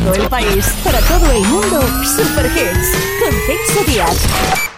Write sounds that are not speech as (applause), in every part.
todo el país, para todo el mundo, Super Hits con Díaz.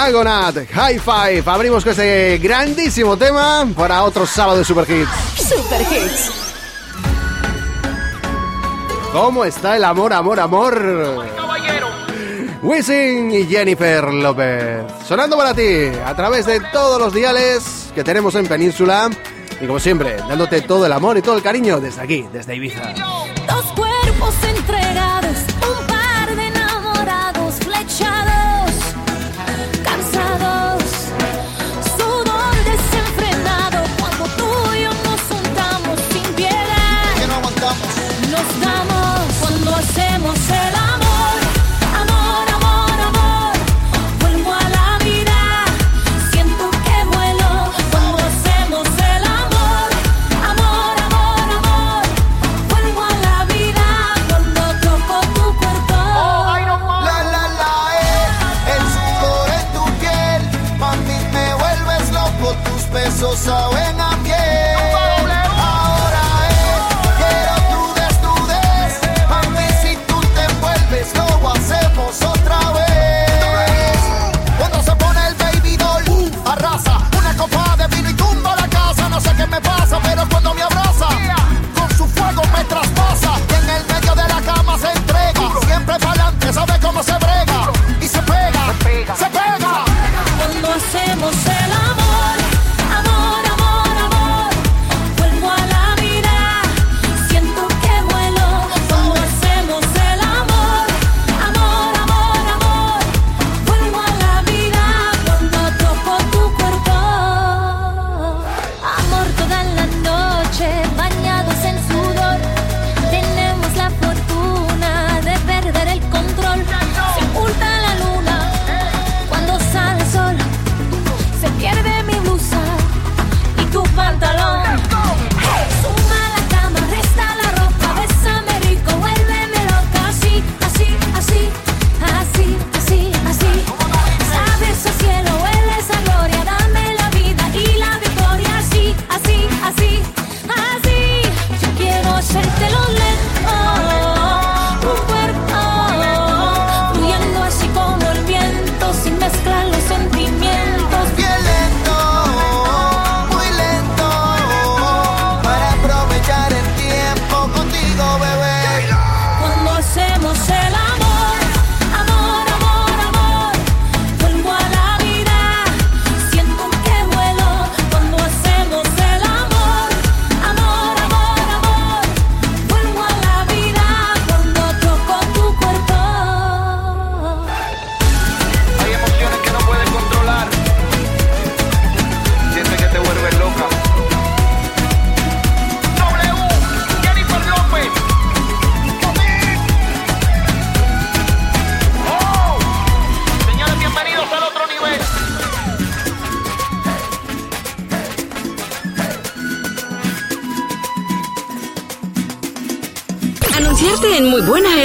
Dragonat, High Five. Abrimos con este grandísimo tema para otro sábado de Super Hits. Super Hits. ¿Cómo está el amor, amor, amor? Wisin y Jennifer López. Sonando para ti a través de todos los diales que tenemos en Península. Y como siempre, dándote todo el amor y todo el cariño desde aquí, desde Ibiza. Dos cuerpos entregados,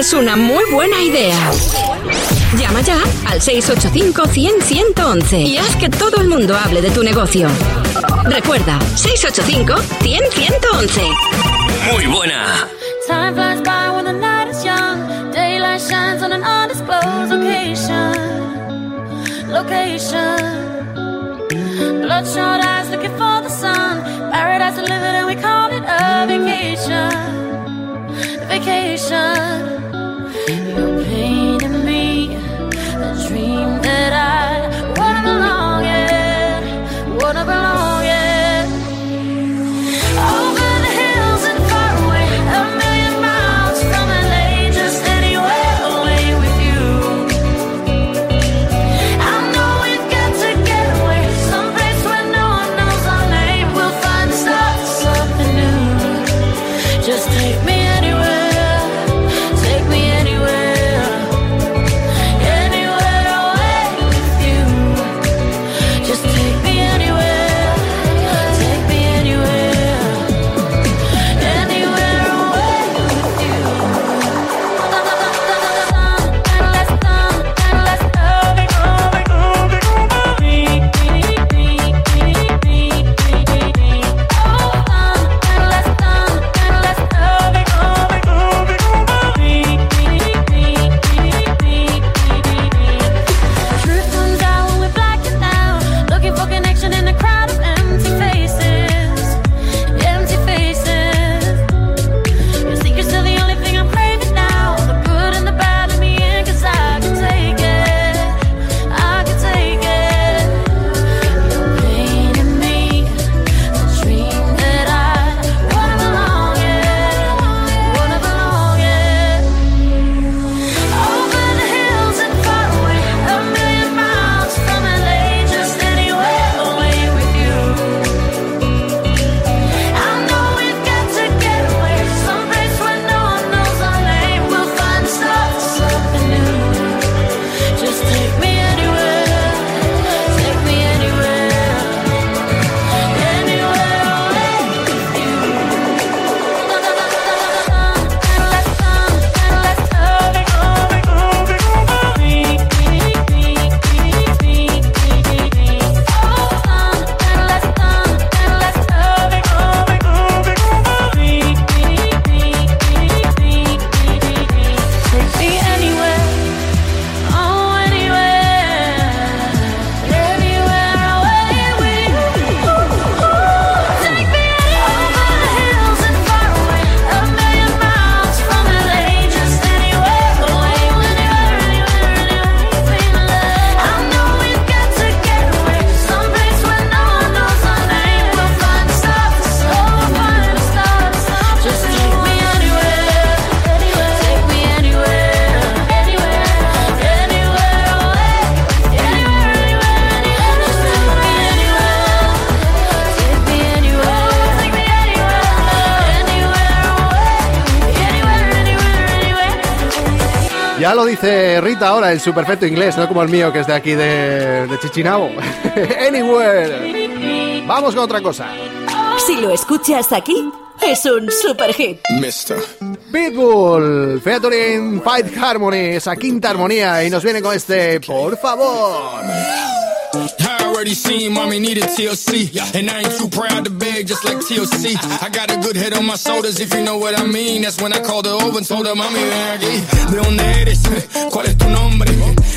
es una muy buena idea. Llama ya al 685-100-111 y haz que todo el mundo hable de tu negocio. Recuerda, 685-100-111. Muy buena. Time flies by when the night is young. Daylight shines on an undisclosed location. Location. Bloodshot eyes looking for Ya lo dice Rita ahora en su perfecto inglés, no como el mío que es de aquí de, de Chichinabo. (laughs) Anywhere. Vamos con otra cosa. Si lo escuchas aquí, es un super hit. Mister. Pitbull, featuring Fight Harmony, esa quinta armonía, y nos viene con este, por favor. Already seen mommy needed TLC. And I ain't too proud to beg, just like TLC. I got a good head on my shoulders, if you know what I mean. That's when I called her over and told her, mami, ven aquí. ¿De dónde eres? ¿Cuál es tu nombre?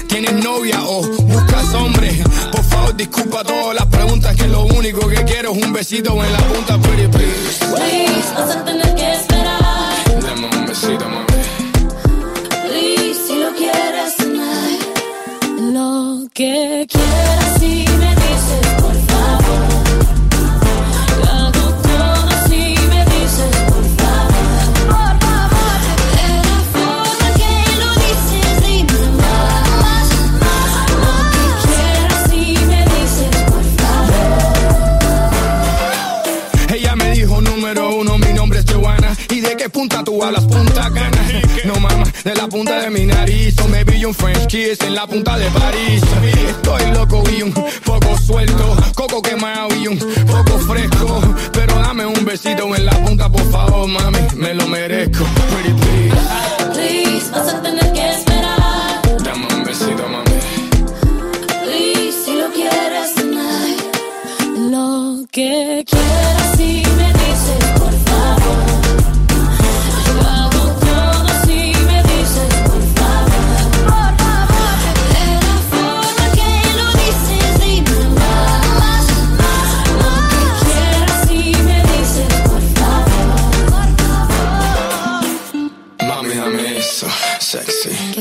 ¿Tienes novia o buscas hombre? Por favor, disculpa todas las preguntas, que lo único que quiero es un besito en la punta, pretty please. Please, vas a tener que esperar. Dame un besito, Que quieras dices de la punta de mi nariz. O me vi un French kiss en la punta de París. Estoy loco y un poco suelto, coco quemado y un poco fresco. Pero dame un besito en la punta, por favor, mami, me lo merezco. Pretty please. Please, vas a tener que esperar. Dame un besito, mami. Please, si lo quieres tonight, lo que quieras y me dices.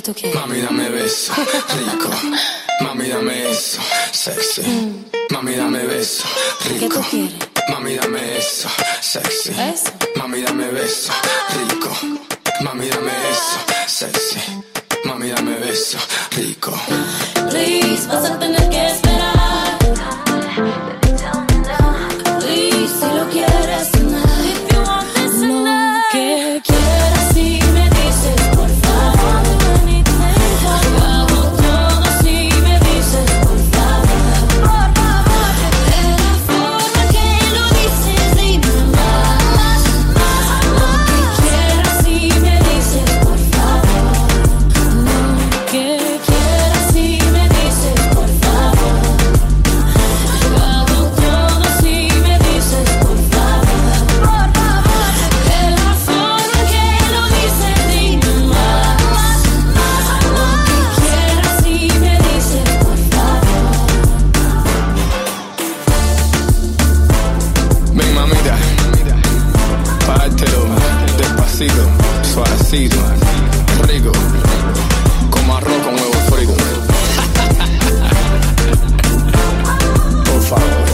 Mami, dame beso, rico. Mami, dame eso, sexy. Mami, dame beso, rico. Mami, dame eso, sexy. Mami, dame beso, rico. Mami, dame eso, sexy. Mami, dame beso, rico. Please, vas a tener que esperar. suavecito, suavecito, rico, como arroz con huevo frito. (laughs) Por favor.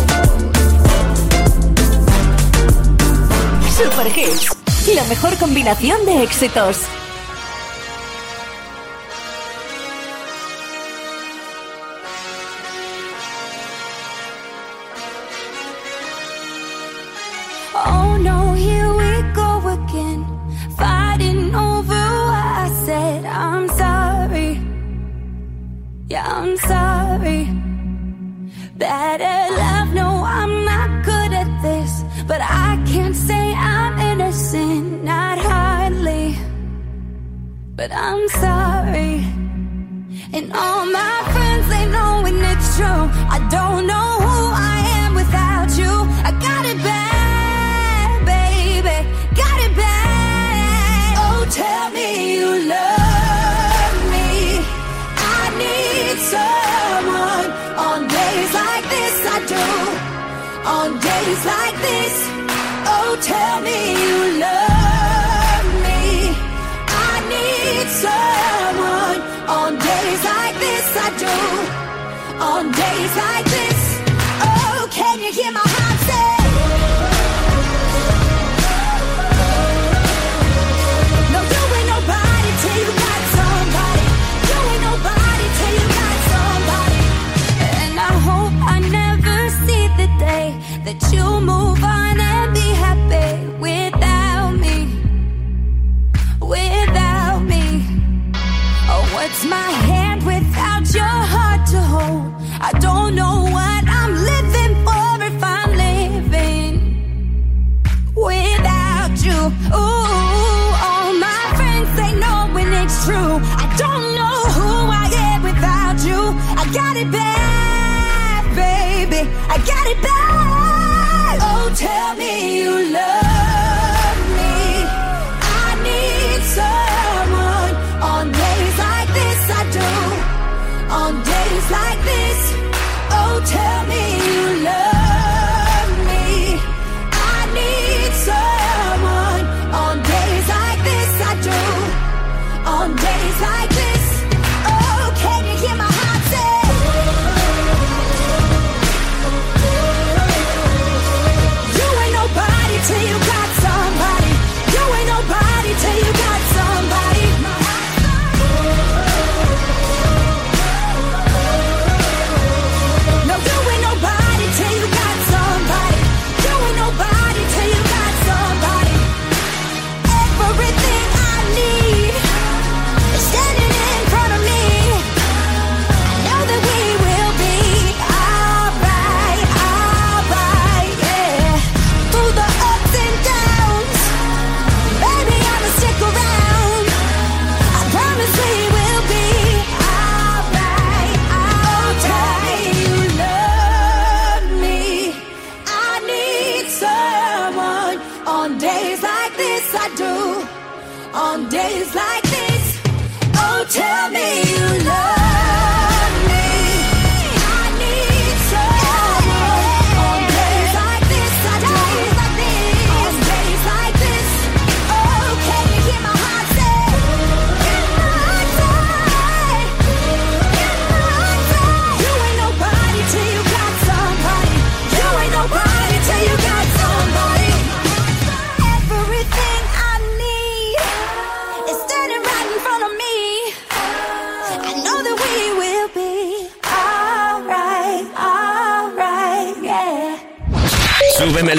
Super Hits, la mejor combinación de éxitos.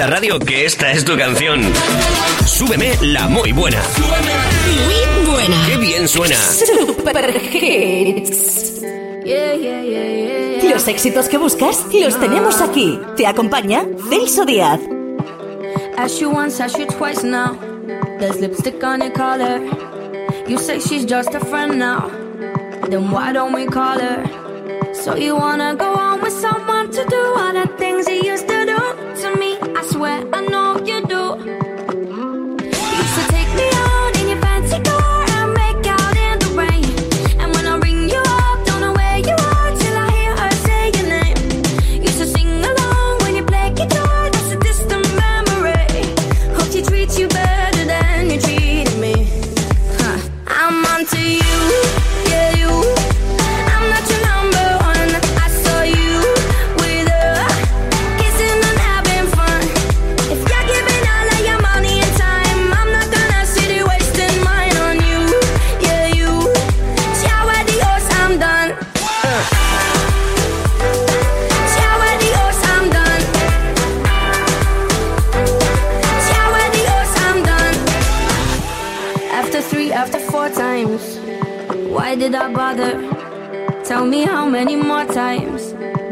La radio, que esta es tu canción. Súbeme la muy buena. Muy buena. ¡Qué bien suena! Super Hits. Yeah, yeah, yeah, yeah. Los éxitos que buscas los tenemos aquí. Te acompaña Celso Díaz. Ask you once, ask you twice now. There's lipstick on your collar. You say she's just a friend now. Then why don't we call her? So you wanna go on with someone to do all the things you used to do to me? I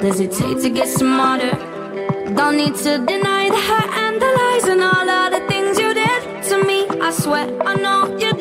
does it take to get smarter? Don't need to deny the hurt and the lies and all of the things you did to me. I swear I know you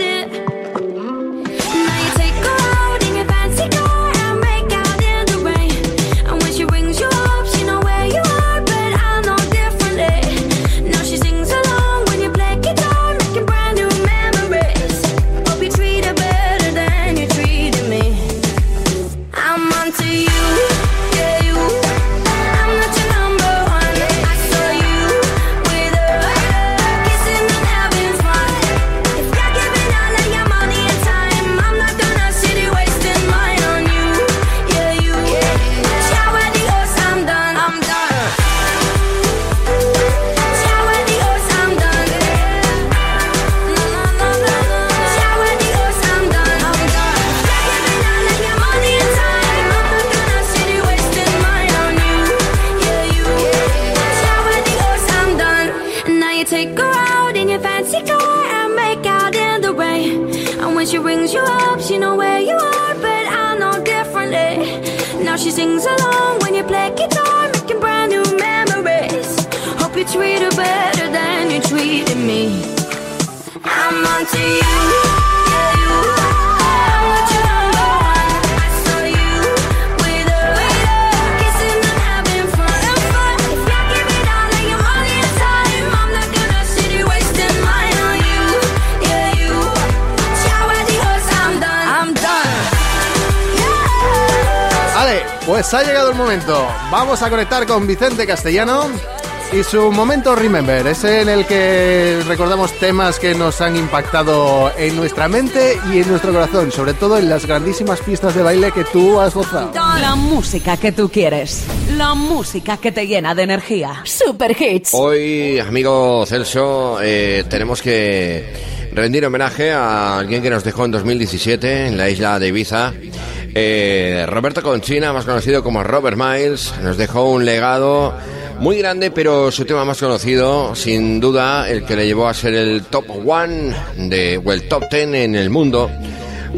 el momento. Vamos a conectar con Vicente Castellano y su momento Remember, ese en el que recordamos temas que nos han impactado en nuestra mente y en nuestro corazón, sobre todo en las grandísimas pistas de baile que tú has gozado. La música que tú quieres. La música que te llena de energía. Super Hits. Hoy, amigo Celso, eh, tenemos que rendir homenaje a alguien que nos dejó en 2017 en la isla de Ibiza. Eh, Roberto Conchina, más conocido como Robert Miles, nos dejó un legado muy grande, pero su tema más conocido, sin duda, el que le llevó a ser el top one de, o el top ten en el mundo,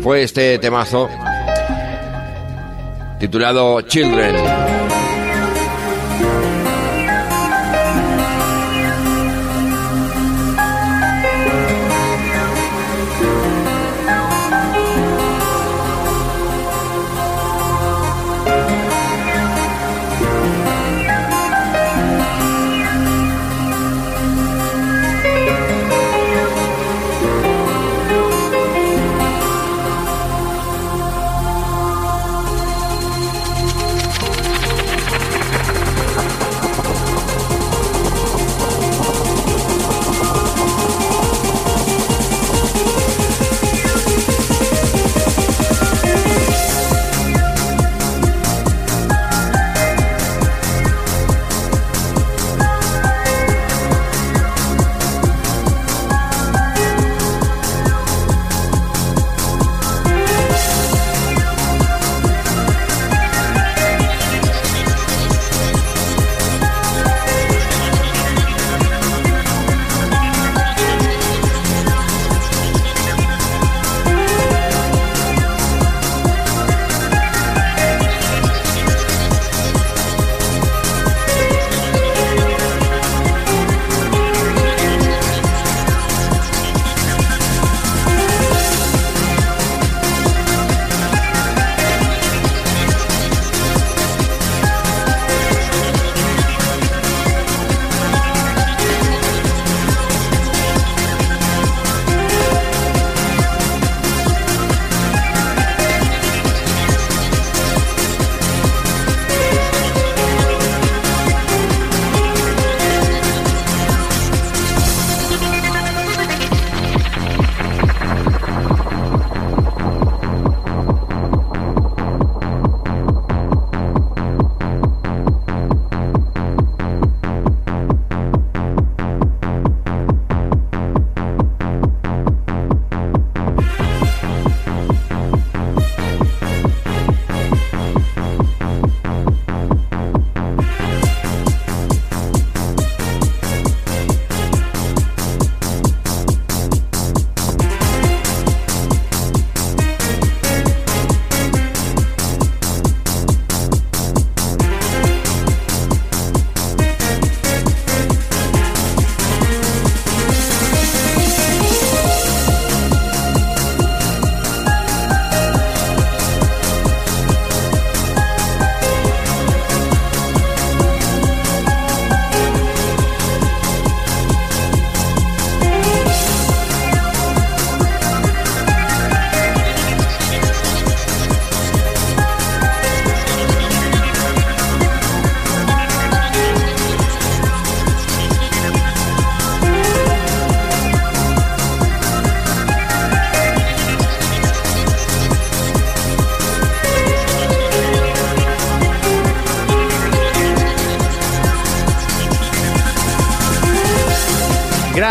fue este temazo titulado Children.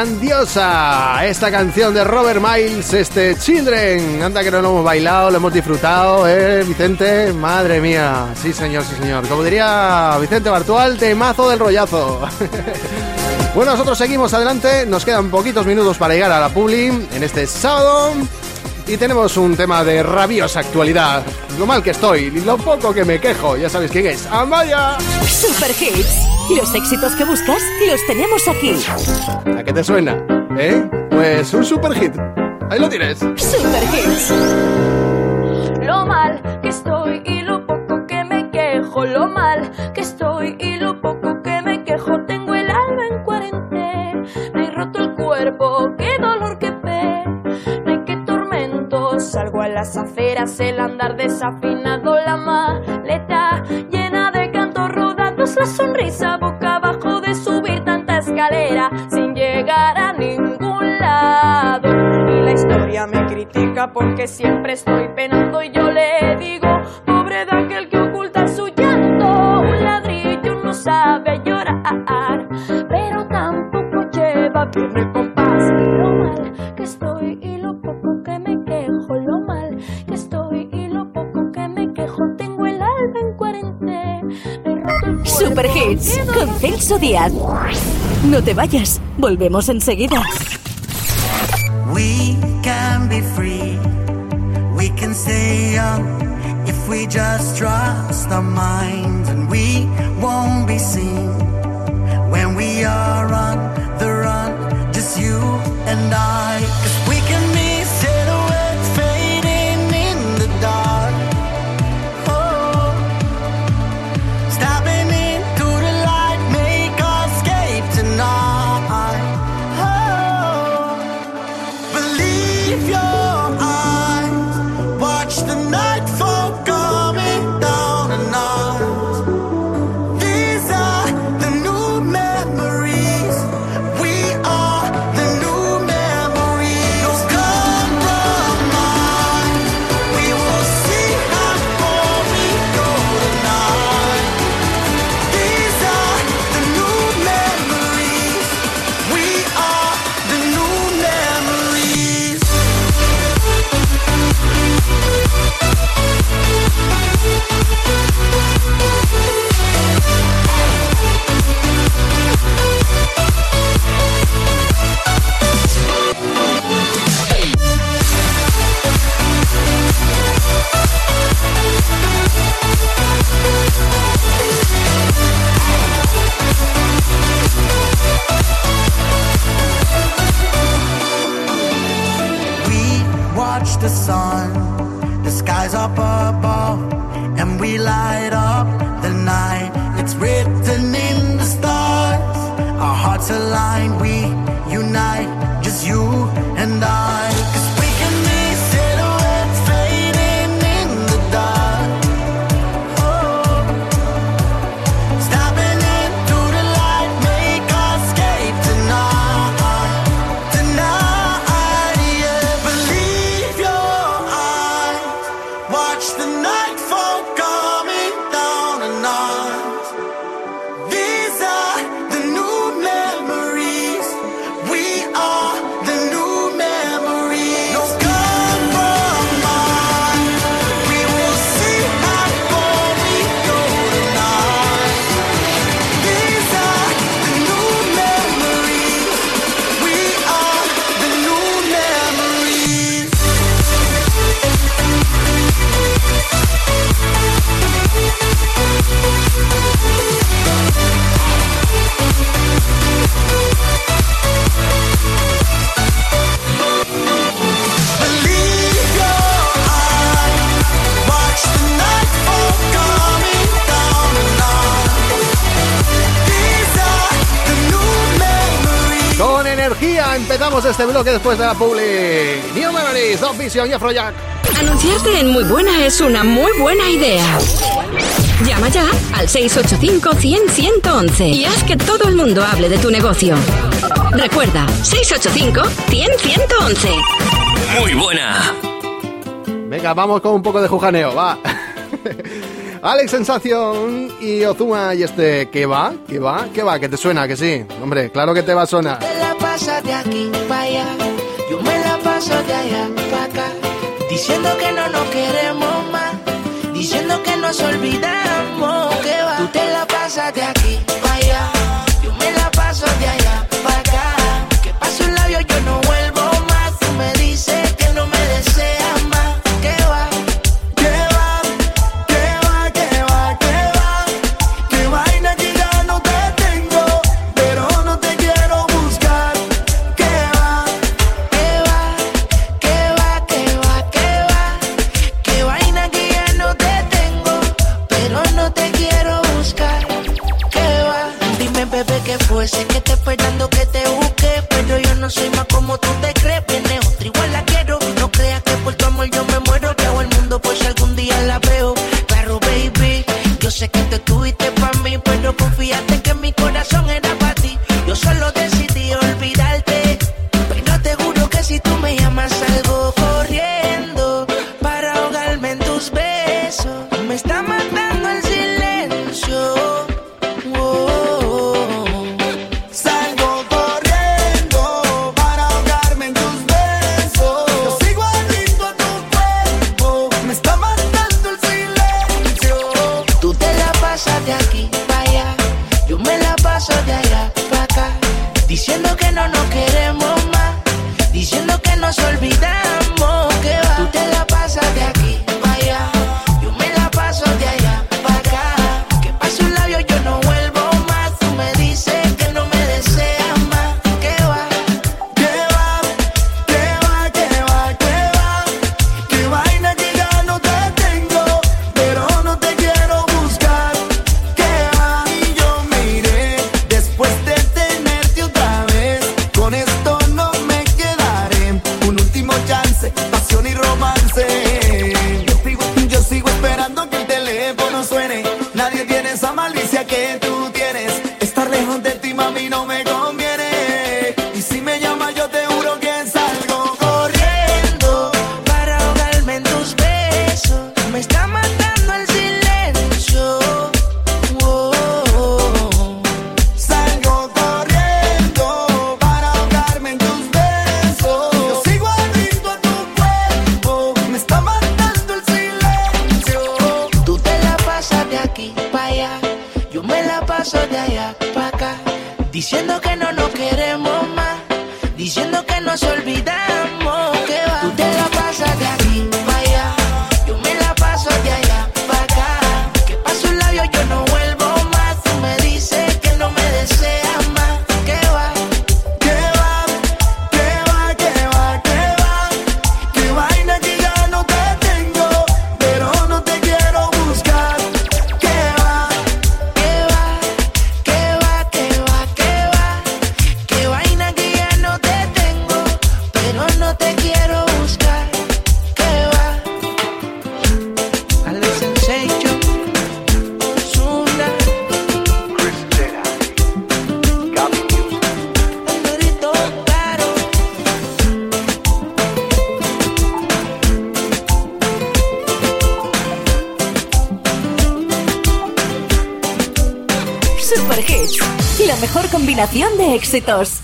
Grandiosa esta canción de Robert Miles, este Children. Anda que no lo hemos bailado, lo hemos disfrutado, ¿eh, Vicente? Madre mía. Sí, señor, sí, señor. Como diría Vicente Bartual, temazo del rollazo. (laughs) bueno, nosotros seguimos adelante. Nos quedan poquitos minutos para llegar a la Publi en este sábado. Y tenemos un tema de rabiosa actualidad. Lo mal que estoy lo poco que me quejo. Ya sabéis quién es. ¡Amaya! Super Hits. Los éxitos que buscas los tenemos aquí. ¿A qué te suena? ¿Eh? Pues un super hit. Ahí lo tienes. Super Hits. Porque siempre estoy penando y yo le digo, pobre de aquel que oculta su llanto. Un ladrillo no sabe llorar, pero tampoco lleva bien el compás. Lo mal que estoy y lo poco que me quejo, lo mal que estoy y lo poco que me quejo. Tengo el alma en cuarentena. Super Hits con Celso Díaz. No te vayas, volvemos enseguida. We just trust our minds, energía empezamos este bloque después de la publi. New Memories, Dog Vision y Afrojack. Anunciarte en Muy Buena es una muy buena idea. Llama ya al 685-100-111 y haz que todo el mundo hable de tu negocio. Recuerda, 685-100-111. Muy buena. Venga, vamos con un poco de jujaneo, va. Alex Sensación y Ozuma y este, ¿qué va? ¿Qué va? ¿Qué va? ¿Que te suena? Que sí. Hombre, claro que te va a sonar pasa de aquí para allá, yo me la paso de allá para acá, diciendo que no nos queremos más, diciendo que nos olvidamos, que va, tú te la pasas de aquí para allá. de allá para acá, diciendo que no nos queremos más, diciendo que nos olvidamos éxitos.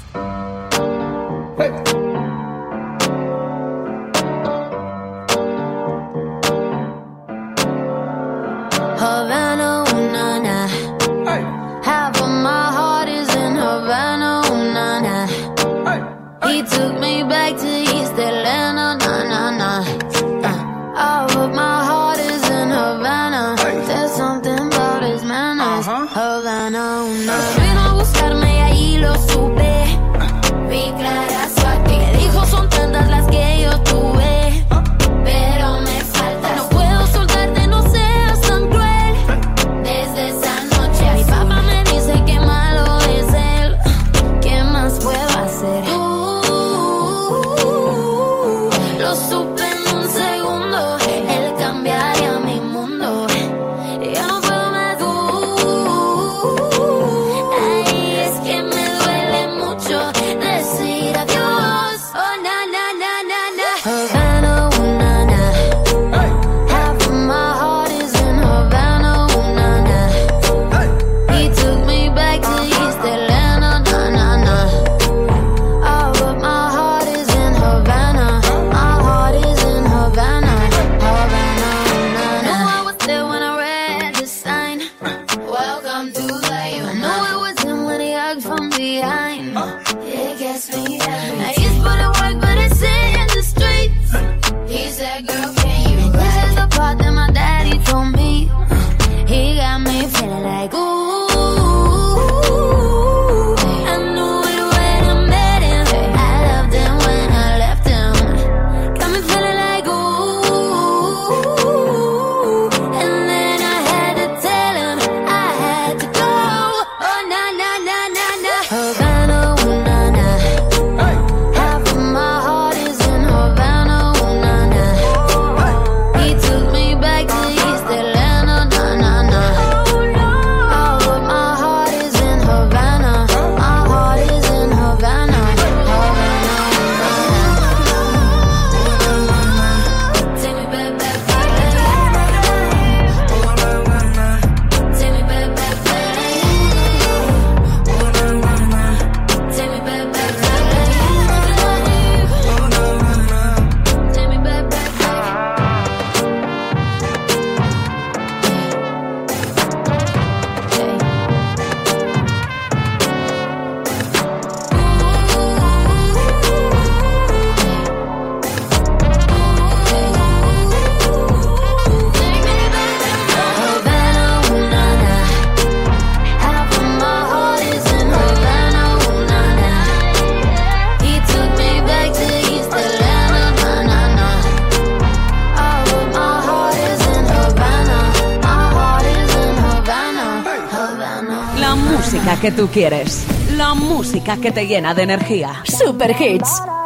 La música que te llena de energía. Super Hits.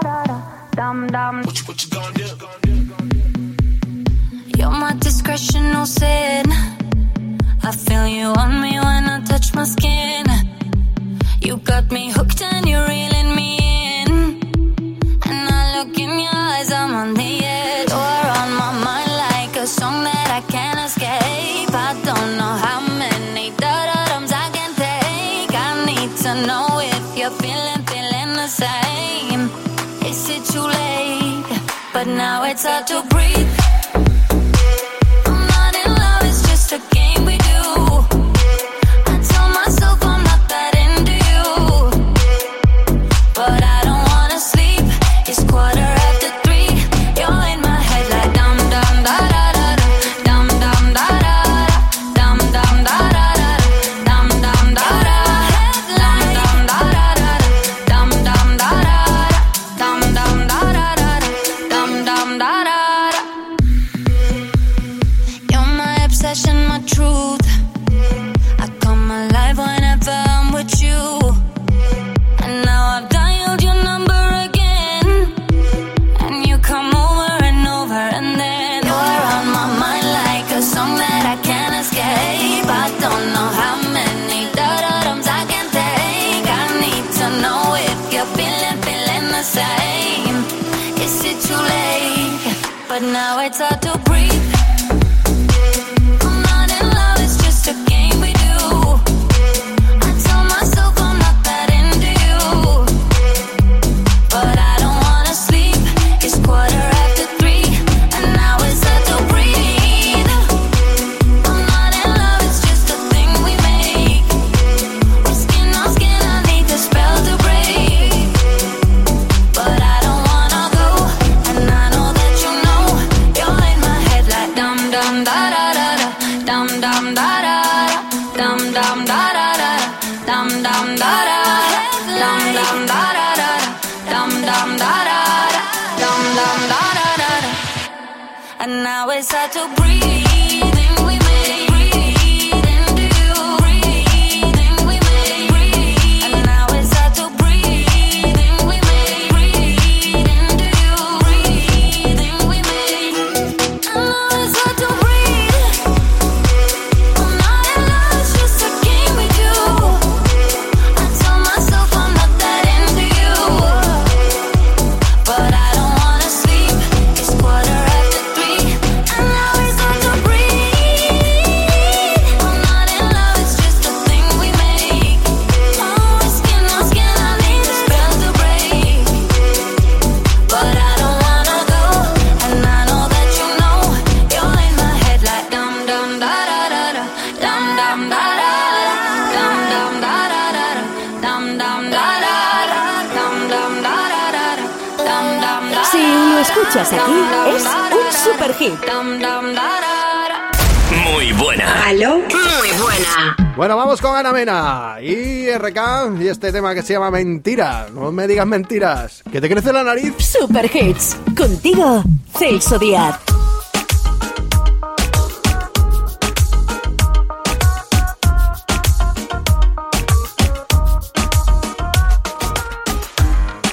Vamos con Ana Mena y RK y este tema que se llama Mentiras. No me digas mentiras. ¿Que te crece la nariz? Super Hits. Contigo, Celso Díaz.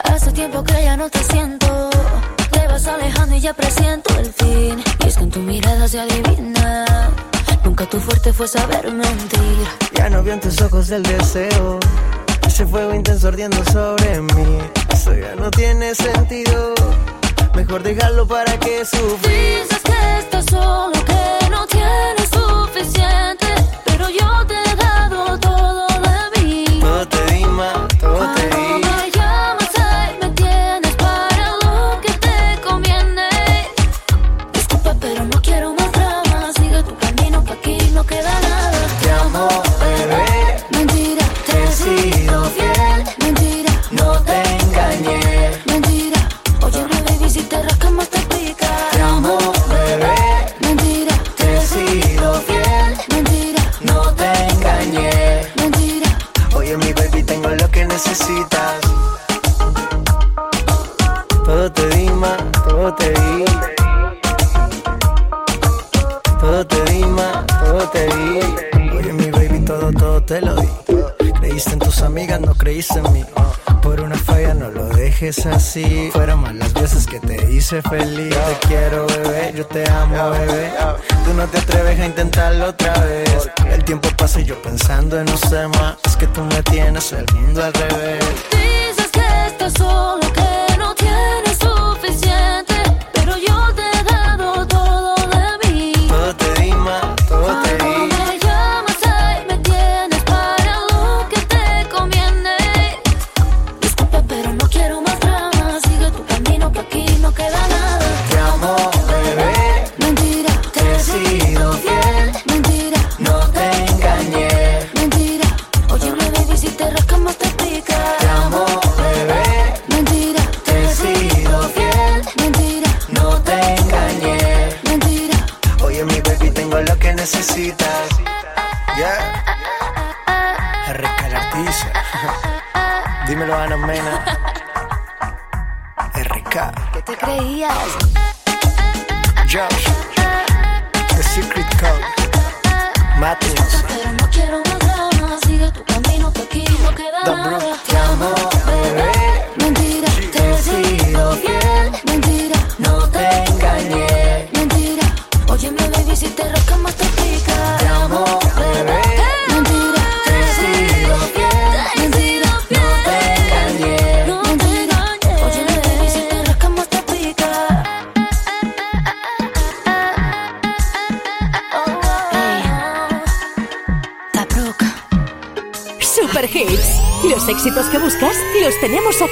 Hace tiempo que ya no te siento. Te vas alejando y ya presiento el fin. Y es que en tu mirada se adivina Nunca tu fuerte fue saber mentir. Ya no veo en tus ojos el deseo. Ese fuego intenso ardiendo sobre mí. Eso ya no tiene sentido. Mejor dejarlo para que sufrir. Dices que estás solo, que no tienes suficiente. Pero yo te he dado todo de mí. Todo te di más, todo te di. Mí. Por una falla no lo dejes así. Fueron más las veces que te hice feliz. Te quiero, bebé, yo te amo, bebé. Tú no te atreves a intentarlo otra vez. El tiempo pasa y yo pensando en sé más. Es que tú me tienes el mundo al revés. Dices que estás solo,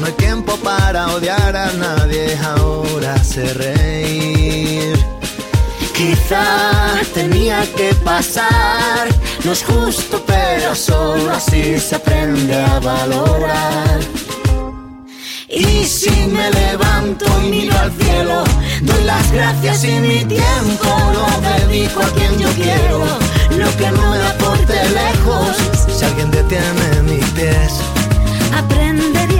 No hay tiempo para odiar a nadie. Ahora sé reír. Quizá tenía que pasar. No es justo, pero solo así se aprende a valorar. Y si me levanto y miro al cielo, doy las gracias y mi tiempo lo dedico a quien yo quiero. Lo que no me aporte lejos, si alguien detiene mis pies. Aprenderé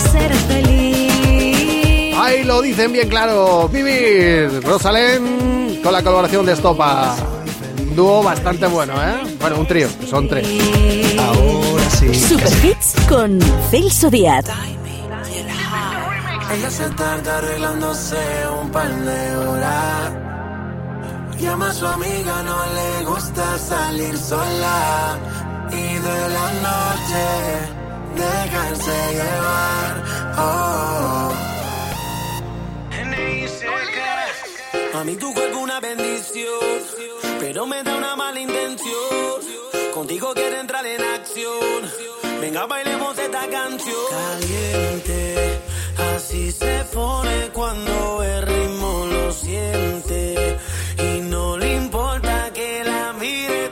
ser feliz. Ahí lo dicen bien claro. Vivir. Rosalén con la colaboración de Estopa. Un dúo bastante bueno, ¿eh? Bueno, un trío, son tres. Ahora sí. Super Hits con Celso Díaz. Ella se tarda arreglándose un par de horas. Llama a su amiga, no le gusta salir sola. Y de la noche dejarse llevar. Oh. A mí tu cuerpo una bendición, pero me da una mala intención. Contigo quiero entrar en acción. Venga, bailemos esta canción. Caliente, así se pone cuando el ritmo lo siente. Y no le importa que la mire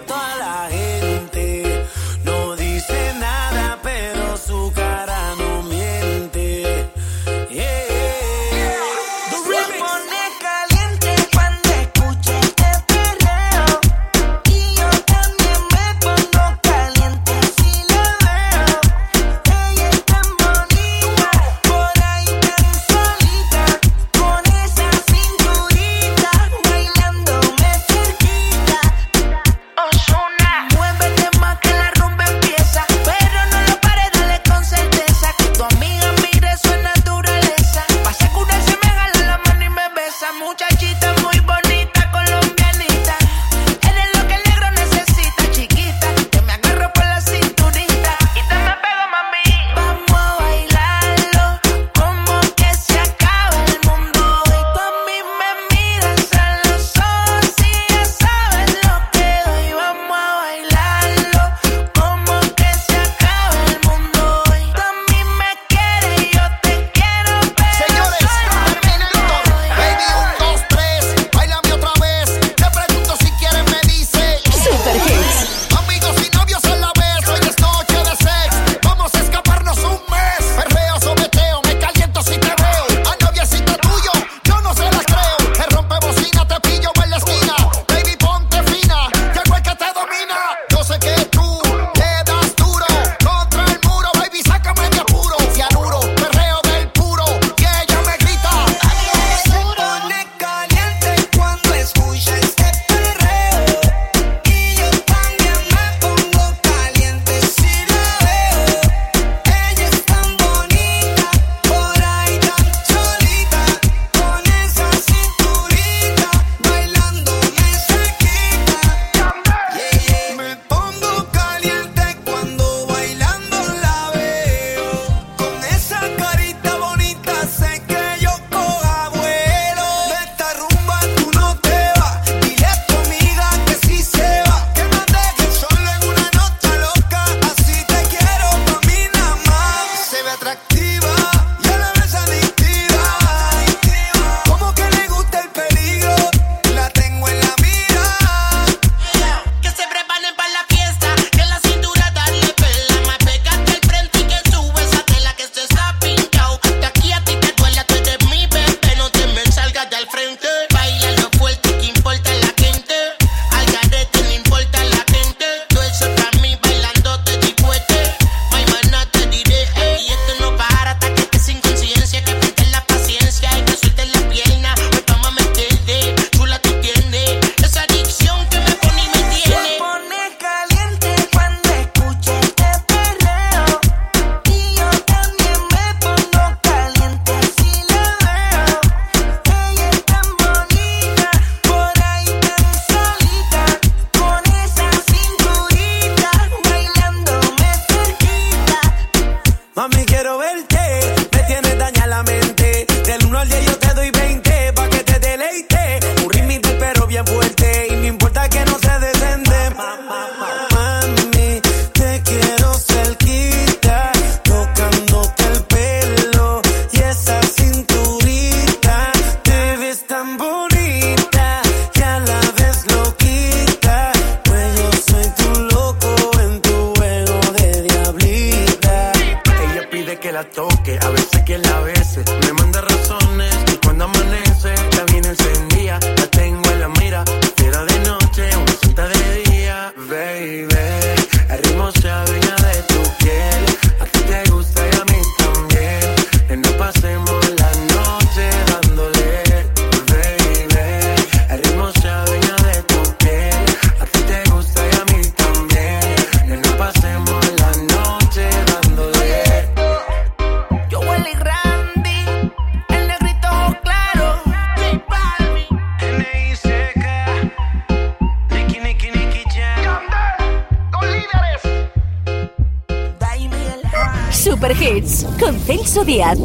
días.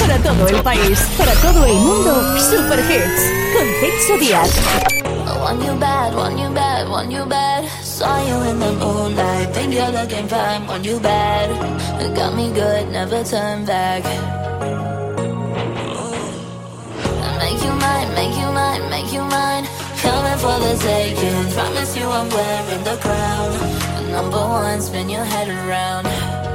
Para todo el país, para todo el mundo, Super Hits con Celso Díaz. Want you bad, want you bad, want you bad. Saw you in the moonlight, think you're looking fine. Want you bad, it got me good, never turn back. Make you mine, make you mine, make you mine coming for the taking. Promise you I'm wearing the crown. Number one, spin your head around.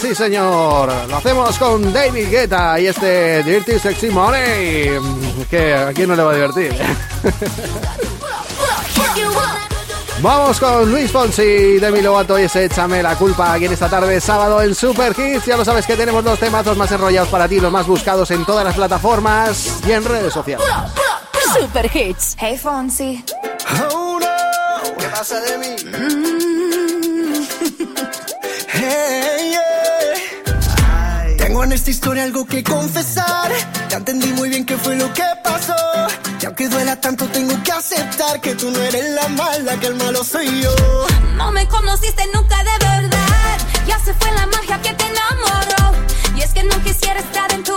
sí señor. Lo hacemos con David Guetta y este Dirty Sexy Money. Que a no le va a divertir. (laughs) Vamos con Luis Fonsi, Demi Lovato y ese Échame la culpa aquí en esta tarde, sábado en Super Hits. Ya lo sabes que tenemos los temazos más enrollados para ti, los más buscados en todas las plataformas y en redes sociales. Super Hits. Hey Fonsi. ¿Qué pasa, Demi? Mm. Tengo en esta historia algo que confesar. Ya entendí muy bien qué fue lo que pasó. Y aunque duela tanto, tengo que aceptar que tú no eres la mala, que el malo soy yo. No me conociste nunca de verdad. Ya se fue la magia que te enamoró. Y es que no quisiera estar en tu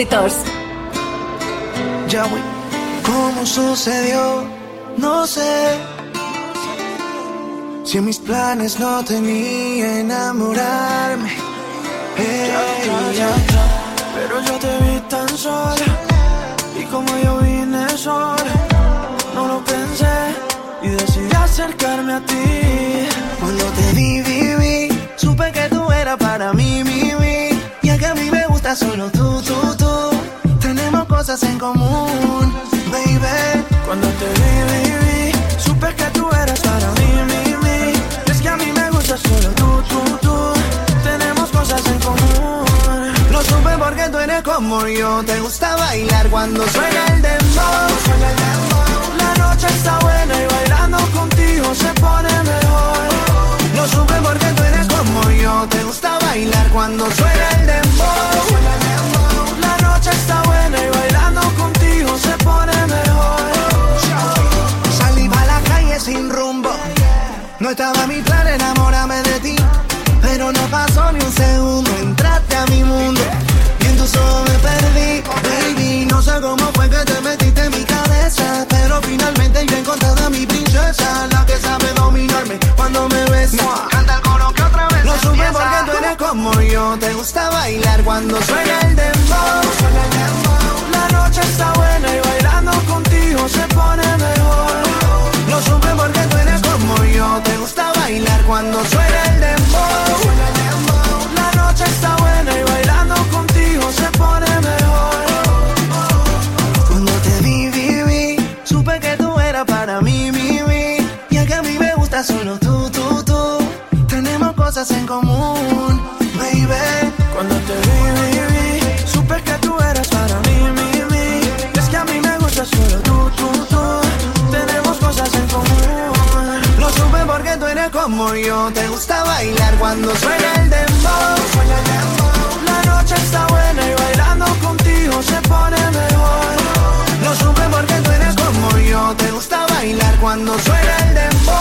visitors. murió. Te gusta bailar cuando suena el dembow. La noche está buena y bailando contigo se pone mejor. Lo supe porque tú eres como yo. Te gusta bailar cuando suena el dembow. La noche está buena y bailando contigo se pone mejor. Salí a la calle sin rumbo. No estaba mi plan enamorarme de ti. Pero no pasó ni un segundo, entraste a mi mundo. Y en tus ojos perdí, baby. No sé cómo fue que te metiste en mi cabeza, pero finalmente yo he encontrado a mi princesa, la que sabe dominarme cuando me besa. Canta el coro que otra vez Lo no supe porque tú eres como yo, te gusta bailar cuando suena el dembow. La noche está buena y bailando contigo se pone mejor. Lo supe porque tú eres como yo, te gusta bailar cuando suena el dembow. La noche está buena y bailando solo tú, tú, tú. Tenemos cosas en común, baby. Cuando te vi, vi, vi, supe que tú eras para mí, mi, mi. Y es que a mí me gusta solo tú, tú, tú. Tenemos cosas en común. Lo supe porque tú eres como yo, te gusta bailar cuando suena el dembow. La noche está buena y se pone mejor. Lo supe porque tú eres como yo, te gusta bailar cuando suena el dembow.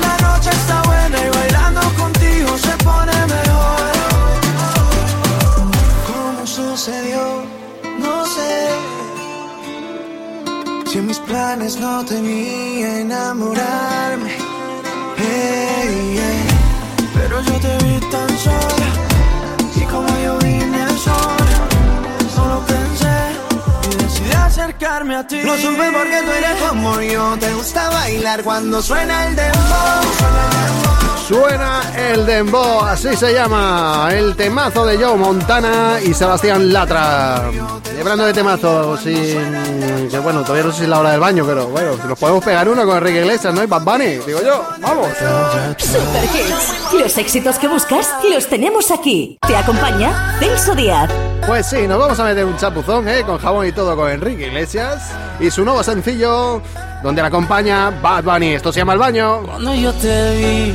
La noche está buena y bailando contigo se pone mejor. ¿Cómo sucedió? No sé. Si en mis planes no tenía enamorarme. Hey. Pero yo te vi tan sola y como yo vine solo pensé y decidí acercarme a ti. Lo supe porque tú eres como yo, te gusta bailar cuando suena el dembow. Suena el dembow. Suena el dembow, así se llama, el temazo de Joe Montana y Sebastián Latra. Y hablando de temazos, sí, que bueno, todavía no sé si es la hora del baño, pero bueno, si nos podemos pegar uno con Enrique Iglesias, ¿no? Y Bad Bunny, digo yo, vamos. Super Hits. Los éxitos que buscas los tenemos aquí. Te acompaña Celso Díaz. Pues sí, nos vamos a meter un chapuzón, ¿eh? Con jabón y todo con Enrique Iglesias y su nuevo sencillo, donde la acompaña Bad Bunny. Esto se llama El Baño. Cuando yo te vi,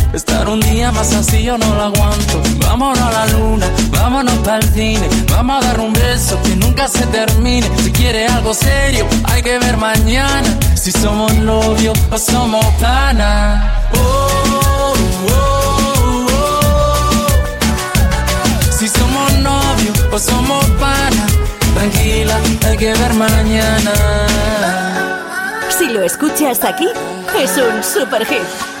Estar un día más así yo no lo aguanto. Vámonos a la luna, vámonos para el cine. Vamos a dar un beso que nunca se termine. Si quieres algo serio, hay que ver mañana. Si somos novios o somos panas. Oh, oh, oh. Si somos novios o somos panas. Tranquila, hay que ver mañana. Si lo escuchas aquí, es un super hit.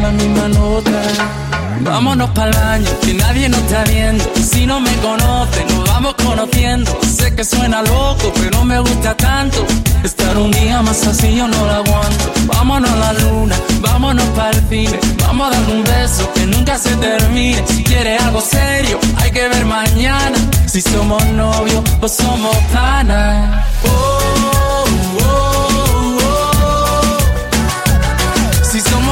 la misma nota. Vámonos para el baño, que nadie nos está viendo. Si no me conoce, nos vamos conociendo. Sé que suena loco, pero me gusta tanto. Estar un día más así yo no lo aguanto. Vámonos a la luna, vámonos para el cine. Vamos a dar un beso que nunca se termine. Si quieres algo serio, hay que ver mañana. Si somos novios o somos panas. Oh, oh, oh. Si somos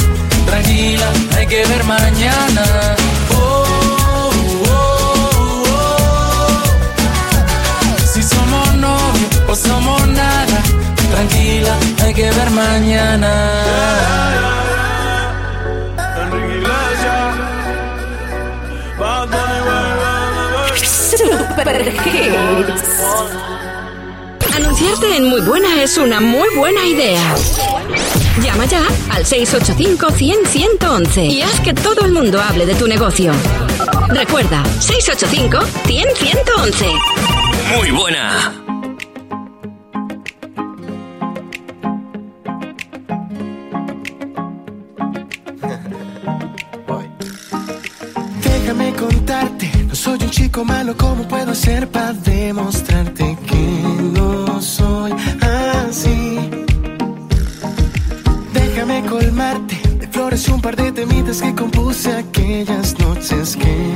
tranquila, hay que ver mañana. Oh, oh, oh. Si somos novios o somos nada, tranquila, hay que ver mañana. Super Hits. Anunciarte en Muy Buena es una muy buena idea. Llama ya al 685-100-111 y haz que todo el mundo hable de tu negocio. Recuerda, 685-100-111. Muy buena. Déjame contarte, no soy un chico malo, ¿cómo puedo hacer para demostrar? temitas que compuse aquellas noches que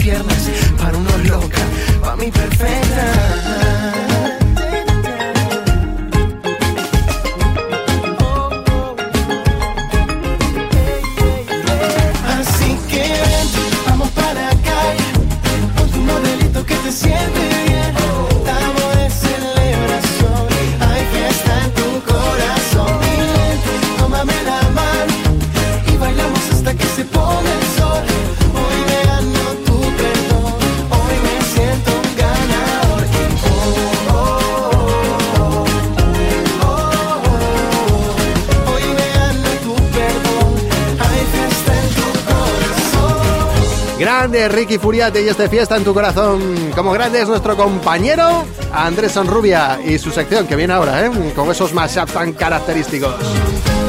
piernas, para unos loca, para mí perfecta. grande Ricky Furiate y este Fiesta en tu corazón. Como grande es nuestro compañero Andrés Sanrubia y su sección que viene ahora, ¿eh? con esos mashups tan característicos.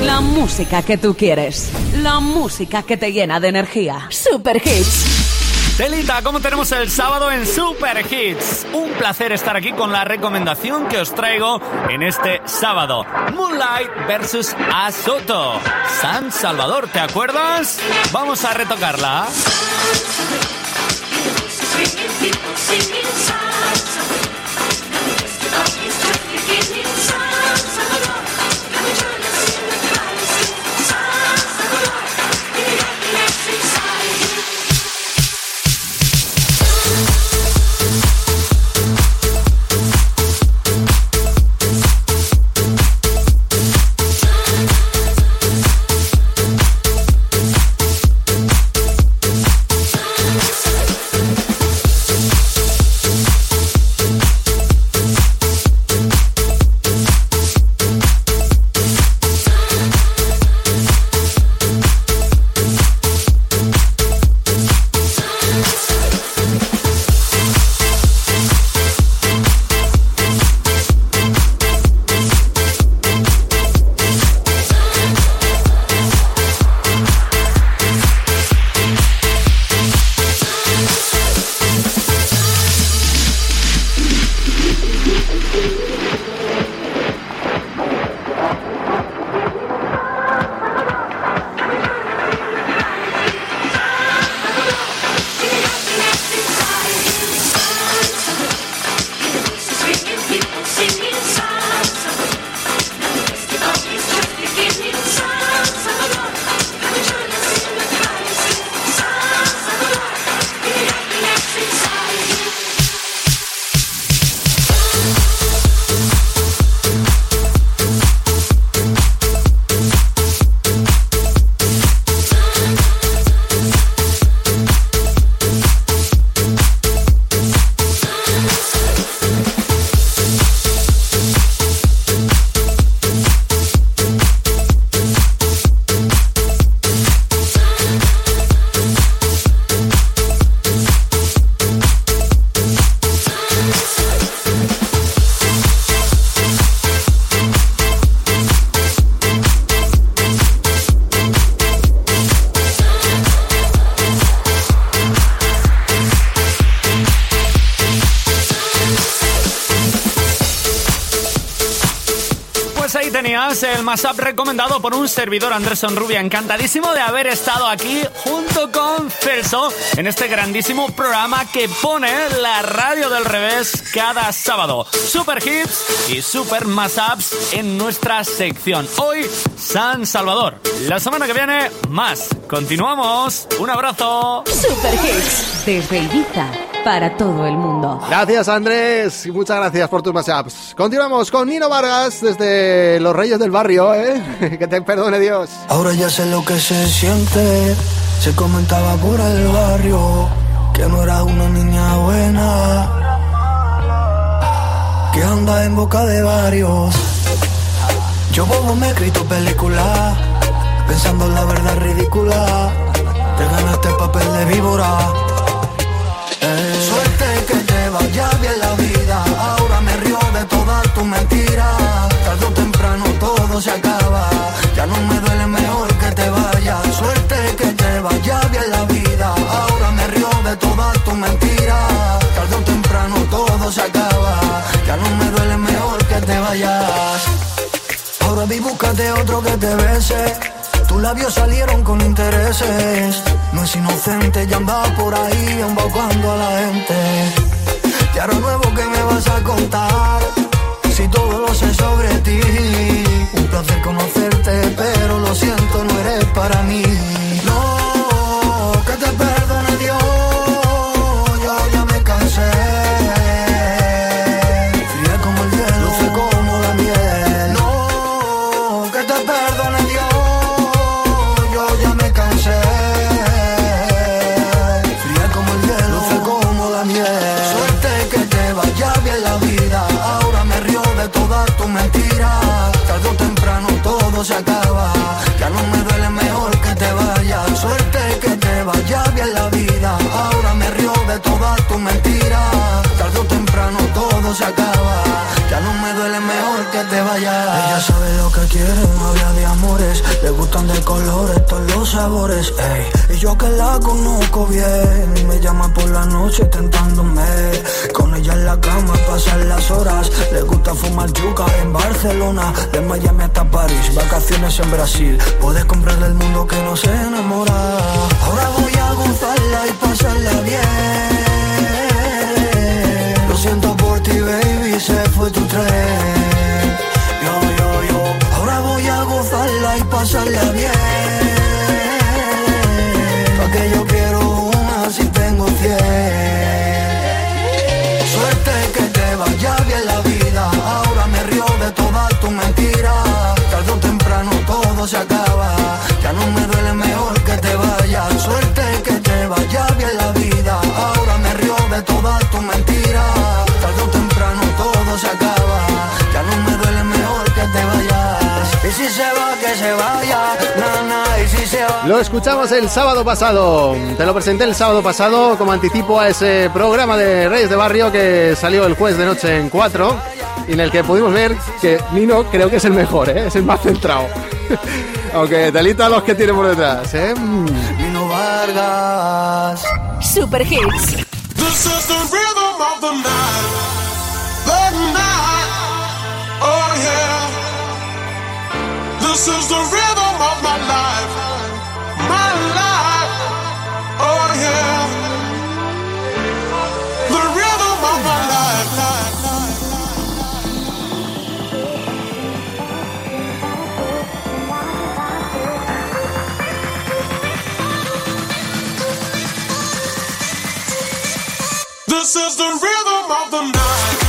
La música que tú quieres, la música que te llena de energía. Super Hits. Telita, ¿cómo tenemos el sábado en Super Hits? Un placer estar aquí con la recomendación que os traigo en este sábado. Moonlight versus Asoto. San Salvador, ¿te acuerdas? Vamos a retocarla. singing, people singing songs. El mashup recomendado por un servidor Anderson Rubia. Encantadísimo de haber estado aquí junto con Celso en este grandísimo programa que pone la radio del revés cada sábado. Super hits y super mashups en nuestra sección. Hoy, San Salvador. La semana que viene, más. Continuamos. Un abrazo. Super Hits desde Ibiza para todo el mundo. Gracias Andrés y muchas gracias por tus mashups. Continuamos con Nino Vargas desde Los Reyes del Barrio, ¿eh? (laughs) que te perdone Dios. Ahora ya sé lo que se siente. Se comentaba por el barrio que no era una niña buena. Que anda en boca de varios. Yo bobo me he escrito película. Pensando en la verdad ridícula. Te ganaste el papel de víbora. Eh, de todas tus mentiras. Tarde o temprano todo se acaba. Ya no me duele mejor que te vayas. Suerte que te vaya bien la vida. Ahora me río de todas tus mentiras. Tarde o temprano todo se acaba. Ya no me duele mejor que te vayas. Ahora vi búscate otro que te bese. Tus labios salieron con intereses. No es inocente, ya anda por ahí embaucando a la gente. Y ahora nuevo que me vas a contar. Si todo lo sé sobre ti. Un placer conocerte, pero lo siento, no eres para mí. Se acaba. Ya no me duele mejor que te vayas. Ella sabe lo que quiere, no habla de amores. Le gustan de colores, todos los sabores. Y yo que la conozco bien, me llama por la noche tentándome. Con ella en la cama pasan las horas. Le gusta fumar yuca en Barcelona, de Miami hasta París, vacaciones en Brasil. Puedes comprarle el mundo que no se enamora. Ahora voy a gozarla y pasarla bien. Lo siento ti, baby, se fue tu tren. Yo, yo, yo. Ahora voy a gozarla y pasarla bien. Pa' que yo quiero una si tengo cien. Suerte que te vaya bien la vida. Ahora me río de todas tus mentiras. Tarde o temprano todo se acaba. Vaya. Nana, y si se va. Lo escuchamos el sábado pasado. Te lo presenté el sábado pasado como anticipo a ese programa de Reyes de Barrio que salió el jueves de noche en 4 y en el que pudimos ver que Nino creo que es el mejor, ¿eh? es el más centrado. (laughs) Aunque telita los que tiene por detrás. ¿eh? Nino Vargas. Super Hits. This is the rhythm of the night. This is the rhythm of my life. My life. Oh, yeah. The rhythm of my life. This is the rhythm of the night.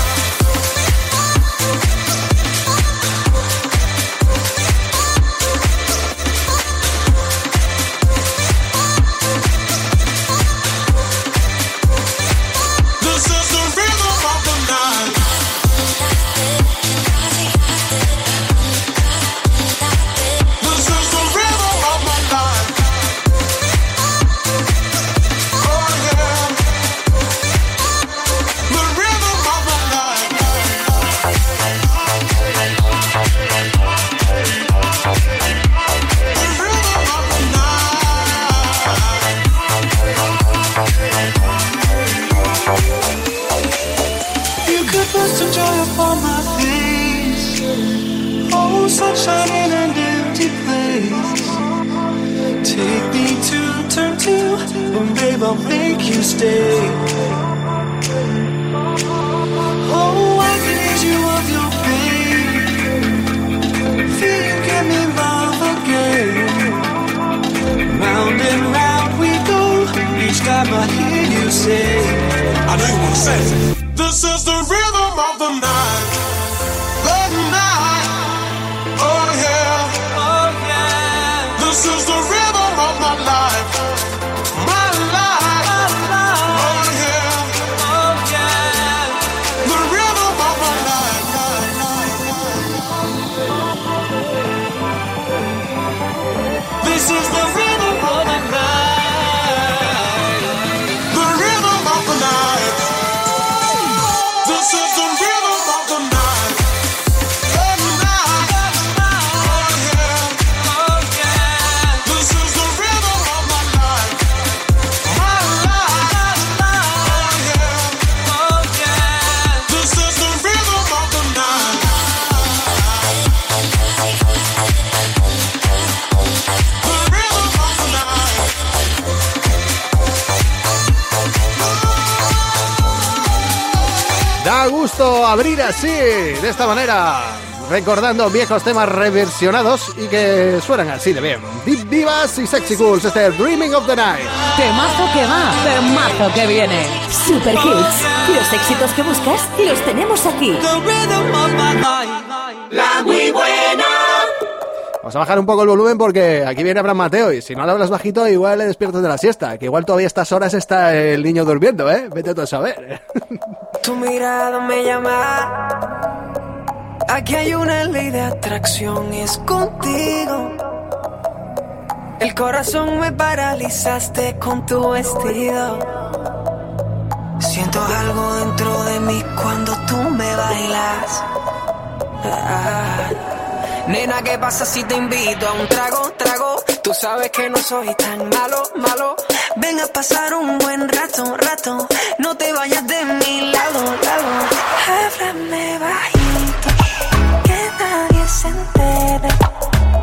Stay. Oh, I can ease you of your pain. Feel you give me love again. Round and round we go. Each time I hear you say, I know you wanna say abrir así, de esta manera, recordando viejos temas reversionados y que suenan así de bien. Deep Divas y Sexy Cools, este Dreaming of the Night. Temazo que va, temazo que viene. Super Hits. Los éxitos que buscas los tenemos aquí. La muy buena. Vamos a bajar un poco el volumen porque aquí viene Abraham Mateo y si no le hablas bajito igual le despiertas de la siesta, que igual todavía a estas horas está el niño durmiendo, ¿eh? Vete tú a saber. (laughs) Tu mirada me llama. Aquí hay una ley de atracción, es contigo. El corazón me paralizaste con tu vestido. Siento algo dentro de mí cuando tú me bailas. Ah. Nena, ¿qué pasa si te invito a un trago, trago? Tú sabes que no soy tan malo, malo. Ven a pasar un buen rato, rato. No te vayas de mi lado, lado. Háblame bajito, que nadie se entere.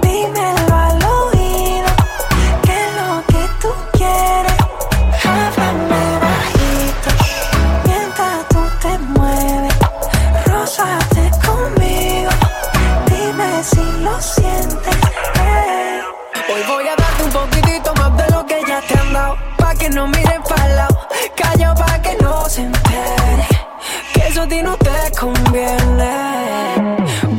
Dímelo al oído, que es lo que tú quieres. Háblame bajito, mientras tú te mueves. Conmigo, si lo sientes. eh. Hoy voy a darte un poquitito más de lo que ya te han dado. Pa' que no miren para lado, calla pa' que no se entere. Que eso a ti no te conviene.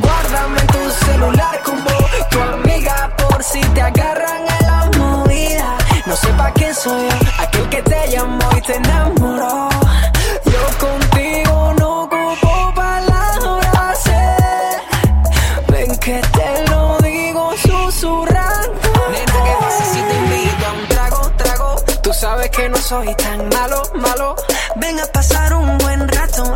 Guárdame tu celular como tu amiga por si te agarran en la movida. No sé pa' quién soy yo, aquel que te llamó y te enamoró. Yo contigo que no soy tan malo, malo. Ven a pasar un buen rato,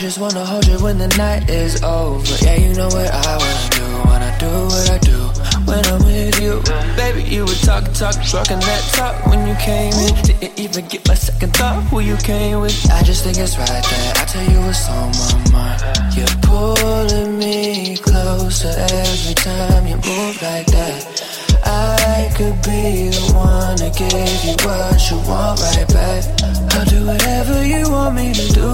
just wanna hold you when the night is over. Yeah, you know what I wanna do, wanna do what I do when I'm with you. Baby, you were talk, talking, talking that talk when you came in. Didn't even get my second thought who you came with. I just think it's right that I tell you what's on my mind. You're pulling me closer every time you move like that. I could be the one to give you what you want right back. I'll do whatever you want me to do.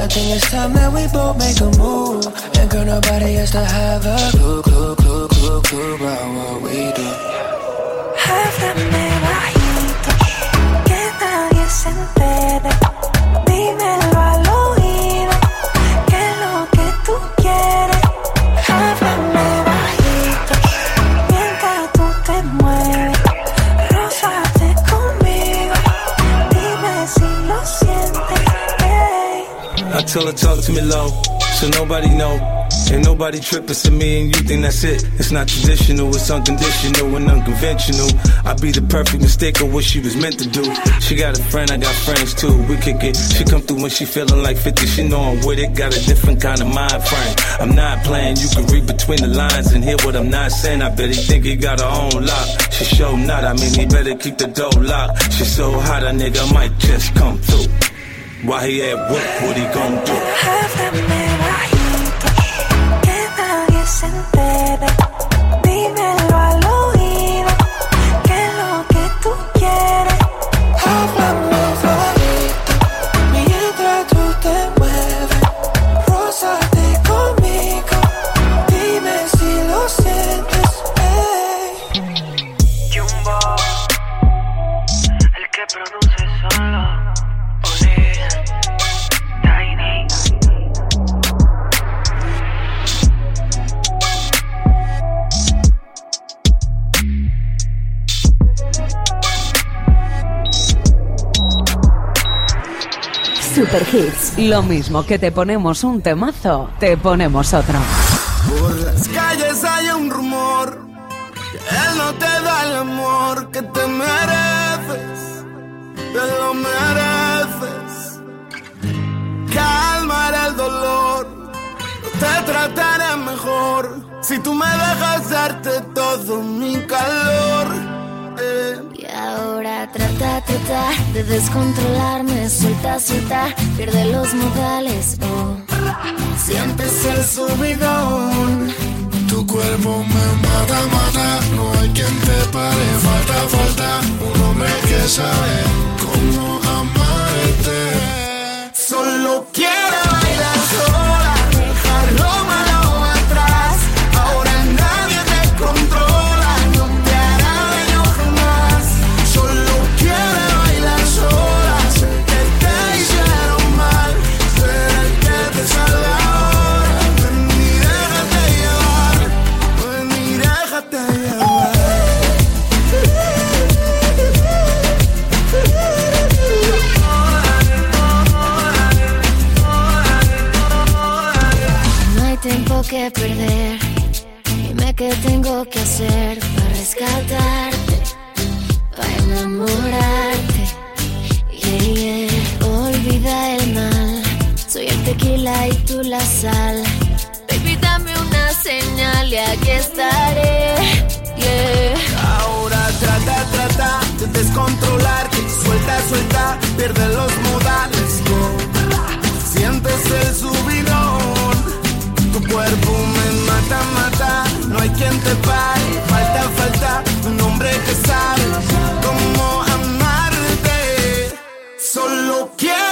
I think it's time that we both make a move. And girl, nobody has to have a clue, clue, clue, clue, clue about what we do. Háblame bajito, que nadie se entere. Dímelo al oído, tell her talk to me low, so nobody know. Ain't nobody tripping to me and you think that's it. It's not traditional, it's unconditional and unconventional. I be the perfect mistake of what she was meant to do. She got a friend, I got friends too. We kick it. She come through when she feeling like 50. She know I'm with it, got a different kind of mind frame. I'm not playing, you can read between the lines and hear what I'm not saying. I bet he think he got her own lock. She show not, I mean, he better keep the door locked. She so hot, a nigga might just come through. Why he at work, what he gon' do? Háblame bajito, que nadie se entere. Dímelo Super Hits. Lo mismo que te ponemos un temazo, te ponemos otro. Por las calles hay un rumor él no te da el amor que te mereces, te lo mereces. Calmaré el dolor, te trataré mejor si tú me dejas darte todo mi calor. Ahora trata, trata de descontrolarme, suelta, suelta, pierde los modales, oh. Sientes el subidón. Tu cuerpo me mata, mata, no hay quien te pare, falta, falta un hombre que sabe cómo amarte. Solo quiero perder. Dime qué tengo que hacer para rescatarte, para enamorarte. Yeah, yeah. Olvida el mal. Soy el tequila y tú la sal. Baby, dame una señal y aquí estaré. Yeah. Ahora trata, trata de descontrolarte. Suelta, suelta, pierde los modales. Sientes el subidón. Cuerpo me mata, mata. No hay quien te pare. Falta, falta un hombre que sabe cómo amarte. Solo quiere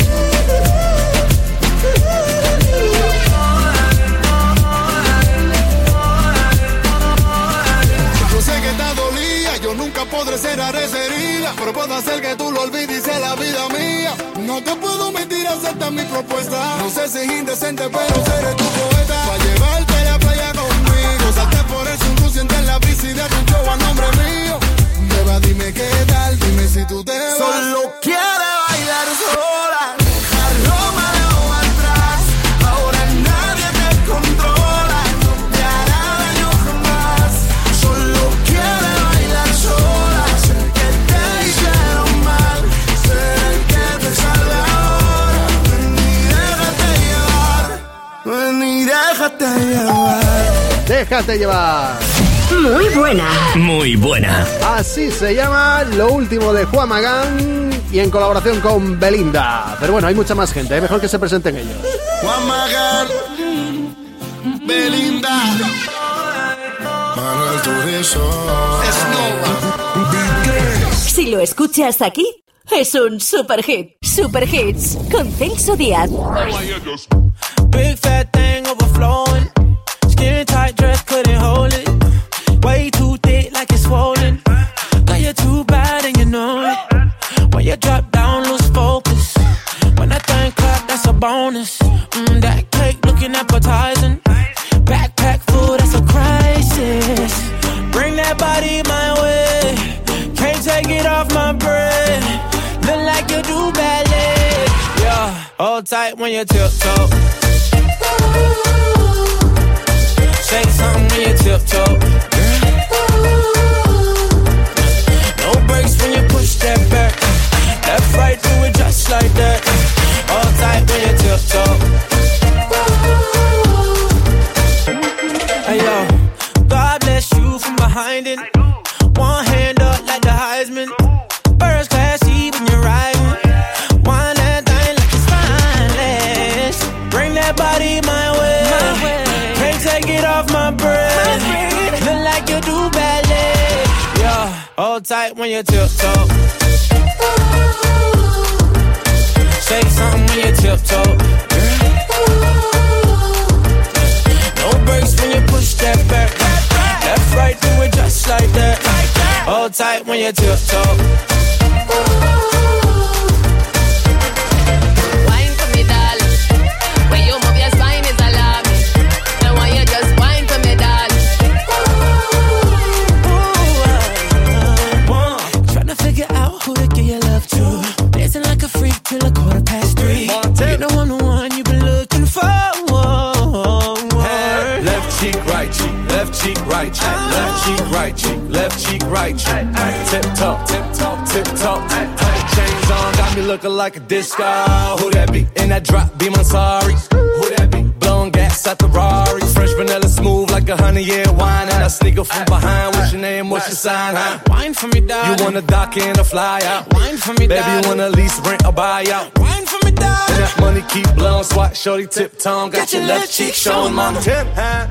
Podré cerrar esa pero puedo hacer que tú lo olvides y la vida mía. No te puedo mentir, acepta mi propuesta. No sé si es indecente, pero seré tu poeta. Pa' llevarte a la playa conmigo, salte por el sun, sientes la brisa y show a nombre mío. Beba, dime qué tal, dime si tú te vas. Solo quiere bailar sola, déjate llevar. Muy buena. Muy buena. Así se llama lo último de Juan Magán y en colaboración con Belinda. Pero bueno, hay mucha más gente, ¿eh? mejor que se presenten ellos. Juan Magán, Belinda. Manuel Turizo. Si lo escuchas aquí, es un super hit. Super hits con Celso Díaz. Big fat thing overflowing. Skin tight dress couldn't hold it. Way too thick like it's swollen. Girl, you're too bad and you know it. When you drop down, lose focus. When that thing clap, that's a bonus. Mm, that cake looking appetizing. Backpack that's a crisis. Tight when you tiptoe. Say something when you tiptoe. When you tiptoe. Say something when you tiptoe. No breaks when you push that back. Left, right, do it just like that. Hold tight when you tiptoe. Looking like a disco. Who that be? In that drop, be my sorry. Who that be? Blowing gas at the Rari. Fresh vanilla smooth like a honey year wine. And I sneak up from behind. What's your name? What's your sign? Huh? Wine for me, darling. You wanna dock in or fly out? Wine for me, Baby, you wanna lease, rent, or buy out? Wine for me, darling. And that money keep blowing, swat, shorty, tip tongue. Got, your left cheek showing, mama. Tip, huh?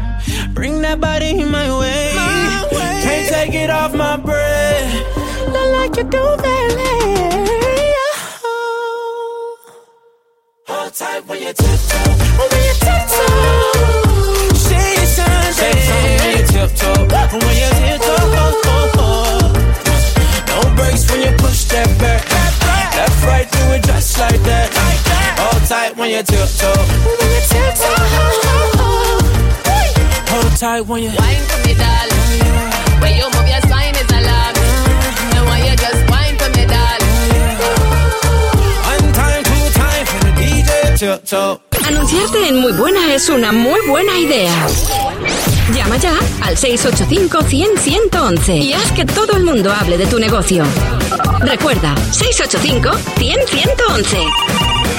Bring that body in my way. Can't take it off my breath. Look like you do ballet. Tight when you tiptoe. When you tiptoe. Say something. Say something when you tiptoe. When you tiptoe. No breaks when you push that back. Left, right, do it just like that. Hold tight when you tiptoe. When you tiptoe. Hold tight when you Wine for me, darling. When you move your Anunciarte en Muy Buena es una muy buena idea. Llama ya al 685-100-111 y haz que todo el mundo hable de tu negocio. Recuerda, 685-100-111.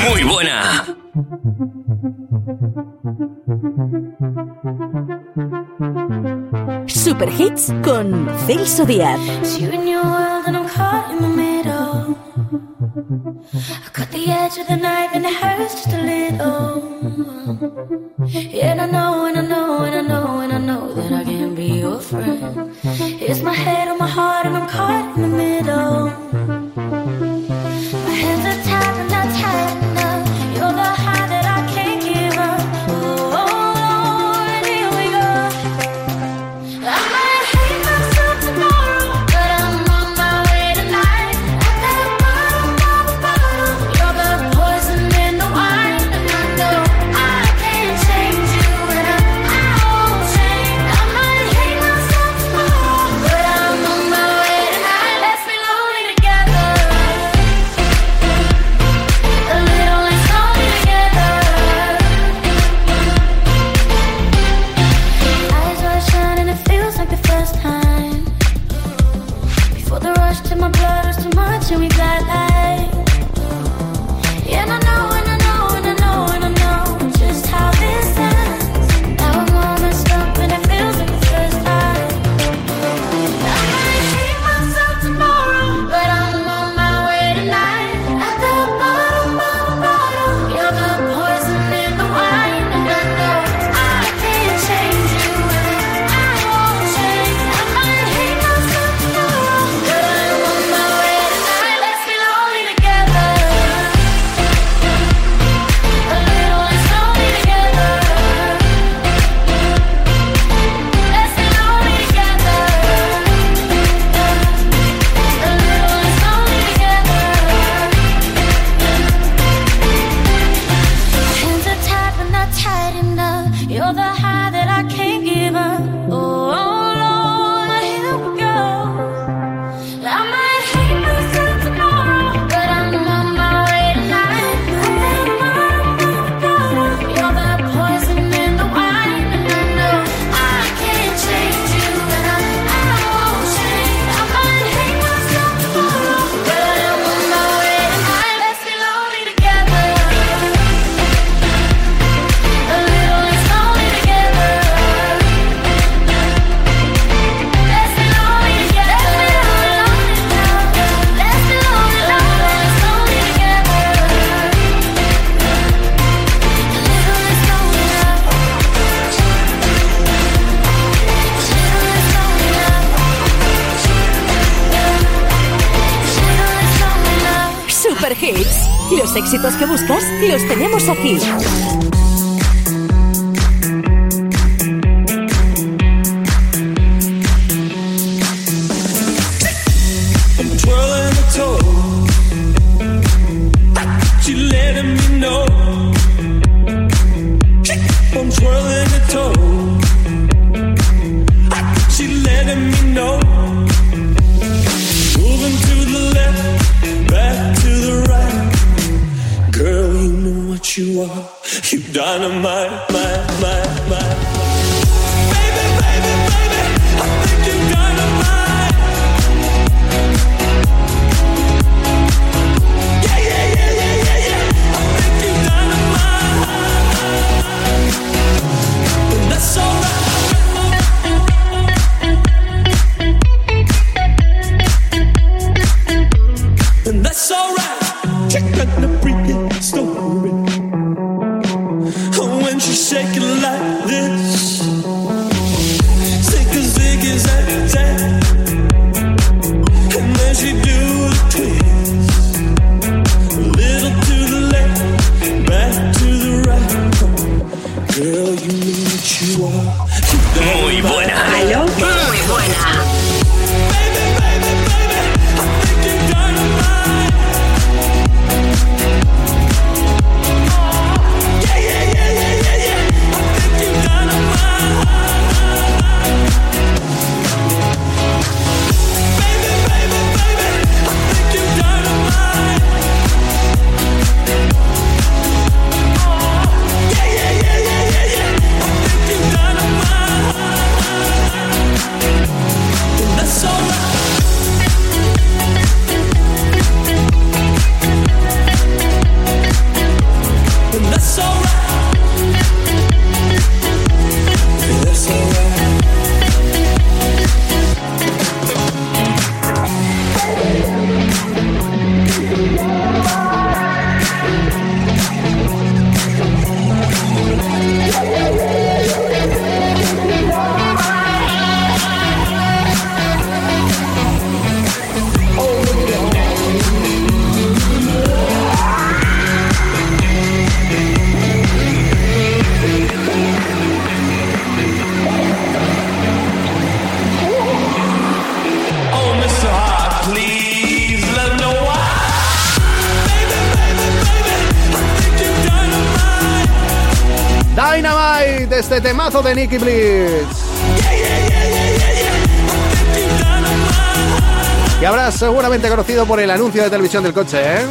Muy buena. Super hits con Celso Díaz. I cut the edge of the knife and it hurts just a little. Yeah, I know, and I know, and I know, and I know that I can be your friend. It's my head on my heart and I'm caught in the middle. Los tenemos you are. You dynamite, my, my, my. Nicky. Que habrás seguramente conocido por el anuncio de televisión del coche, ¿eh?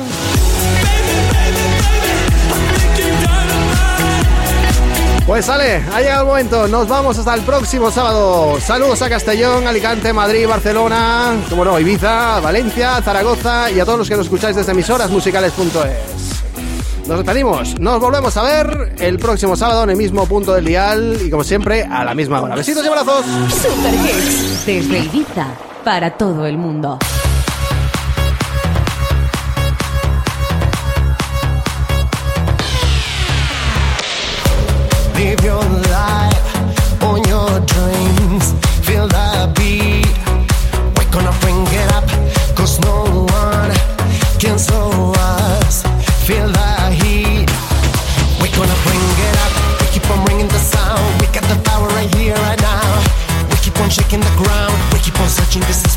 Pues sale, ha llegado el momento, nos vamos hasta el próximo sábado. Saludos a Castellón, Alicante, Madrid, Barcelona, bueno, Ibiza, Valencia, Zaragoza y a todos los que nos escucháis desde emisorasmusicales.es. Nos despedimos, nos volvemos a ver el próximo sábado en el mismo punto del dial y como siempre a la misma hora. Besitos y abrazos. Super Hits. Desde Ibiza para todo el mundo. Live your life on your dreams. Feel the beat. We're gonna bring it up. Cause no one can slow us.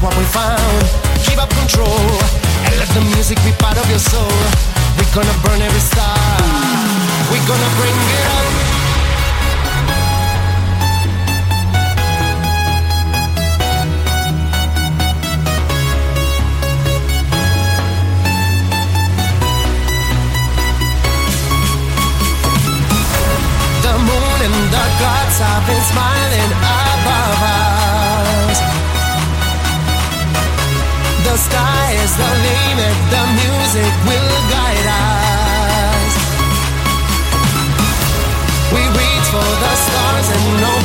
What we found. Keep up control and let the music be part of your soul. We're gonna burn every star. We're gonna bring it up. The moon and the gods have been smiling sky is the limit, the music will guide us. We reach for the stars and know.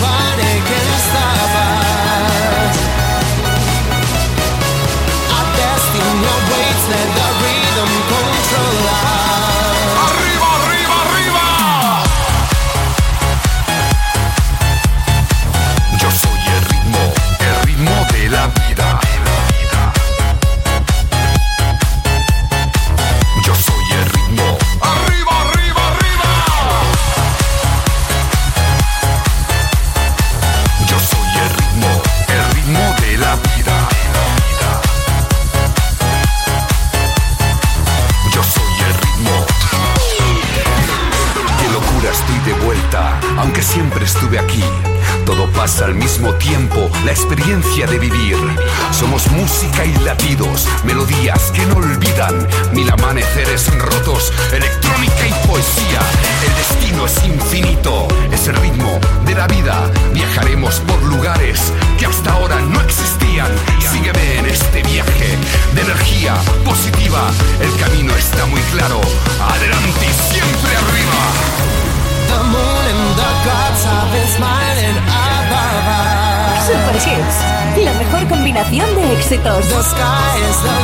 experiencia de vivir. éxitos. The sky is the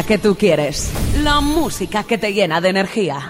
que tú quieres, la música que te llena de energía.